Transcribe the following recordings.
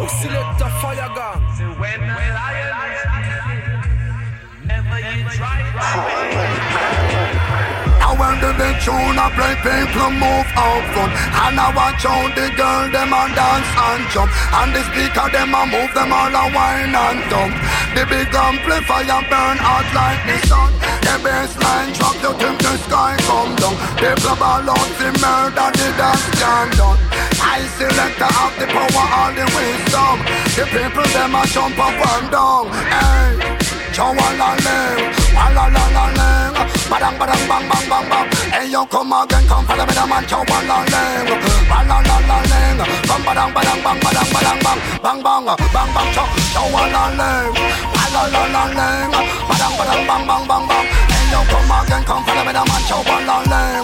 Yo, select a fire gun. When the lion never you try and when the big tune I play, people move out front. And I watch out the girl, them a dance and jump. And the speaker, them a move, them all a whine and dump. The big amplifier burn hot like the sun. The bassline drop, you think the sky come down. People ball out the murder, the dance can done. I select have the power, all the wisdom. The people, them a jump up and down. Hey. La la badang badang bang bang bang bang. Hey yo, come again, come follow me the man. La la come badang badang bang badang badang bang bang bang bang bang. La la badang badang bang bang bang bang. Hey yo, come again, come follow me the man. La la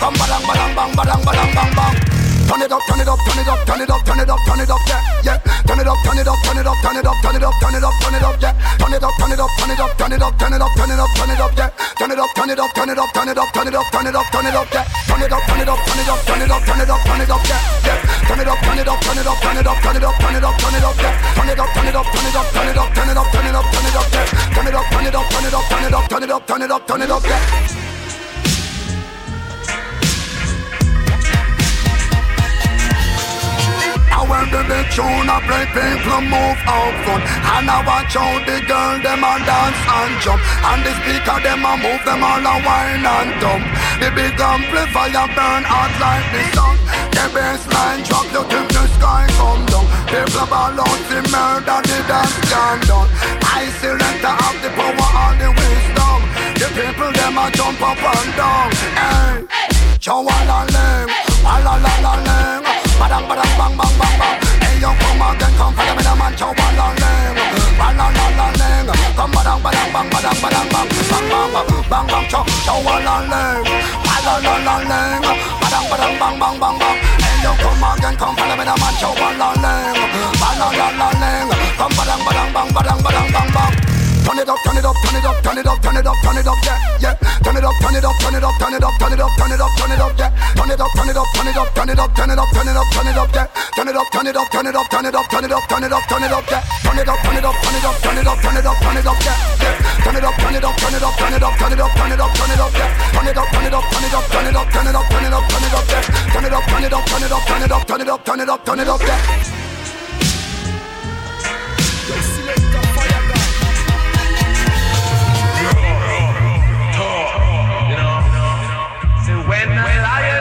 come badang badang bang badang badang. Turn it up, turn it up, turn it up, turn it up, turn it up, turn it up, yeah, yeah. Turn it up, turn it up, turn it up, turn it up, turn it up, turn it up, turn it up, yeah. Turn it up, turn it up, turn it up, turn it up, turn it up, turn it up, turn it up, yeah. Turn it up, turn it up, turn it up, turn it up, turn it up, turn it up, turn it up, yeah. Turn it up, turn it up, turn it up, turn it up, turn it up, turn it up, yeah, yeah. Turn it up, turn it up, turn it up, turn it up, turn it up, turn it up, turn it up, yeah. Turn it up, turn it up, turn it up, turn it up, turn it up, turn it up, turn it up, yeah. Turn it up, turn it up, turn it up, turn it up, turn it up, turn it up, turn it up, yeah. Tune I play, people move out front. And I watch out the girl, them a dance and jump. And the speaker, them a move, them all a whine and dump. The big amplifier burn hot like the sun. The bassline drop, you think the sky come down. People ball out the murder, the dance can done. I select to have the power and the wisdom. The people, them a jump up and down. Hey, chow la la la la la la Badang, badang, bang, bang, bang, bang. Badang, badang, bang. Bang, bang, bang, bang, bang, chow, chow, balang, ling. Balang, balang, ling. Badang, badang, bang, bang, bang, bang. Hey, yo, come again, come follow me, the man, chow, balang, ling. Balang, balang, ling. Come badang, badang, bang, badang, badang, bang, bang. Turn it up, turn it up, turn it up, turn it up, turn it up, turn it up, yeah, yeah. Turn it up, turn it up, turn it up, turn it up, turn it up, turn it up, turn it up, yeah. Turn it up, turn it up, turn it up, turn it up, turn it up, turn it up, turn it up, yeah. Turn it up, turn it up, turn it up, turn it up, turn it up, turn it up, turn it up, yeah. Turn it up, turn it up, turn it up, turn it up, turn it up, turn it up, yeah, turn it up, turn it up, turn it up, turn it up, yeah. Turn it up, turn it up, turn it up, turn it up, turn it up, turn it up, turn it up, yeah. Turn it up, turn it up, turn it up, turn it up, turn it up, turn it up, turn it up, yeah. When the lion,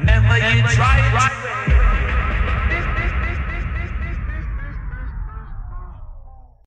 remember you tried.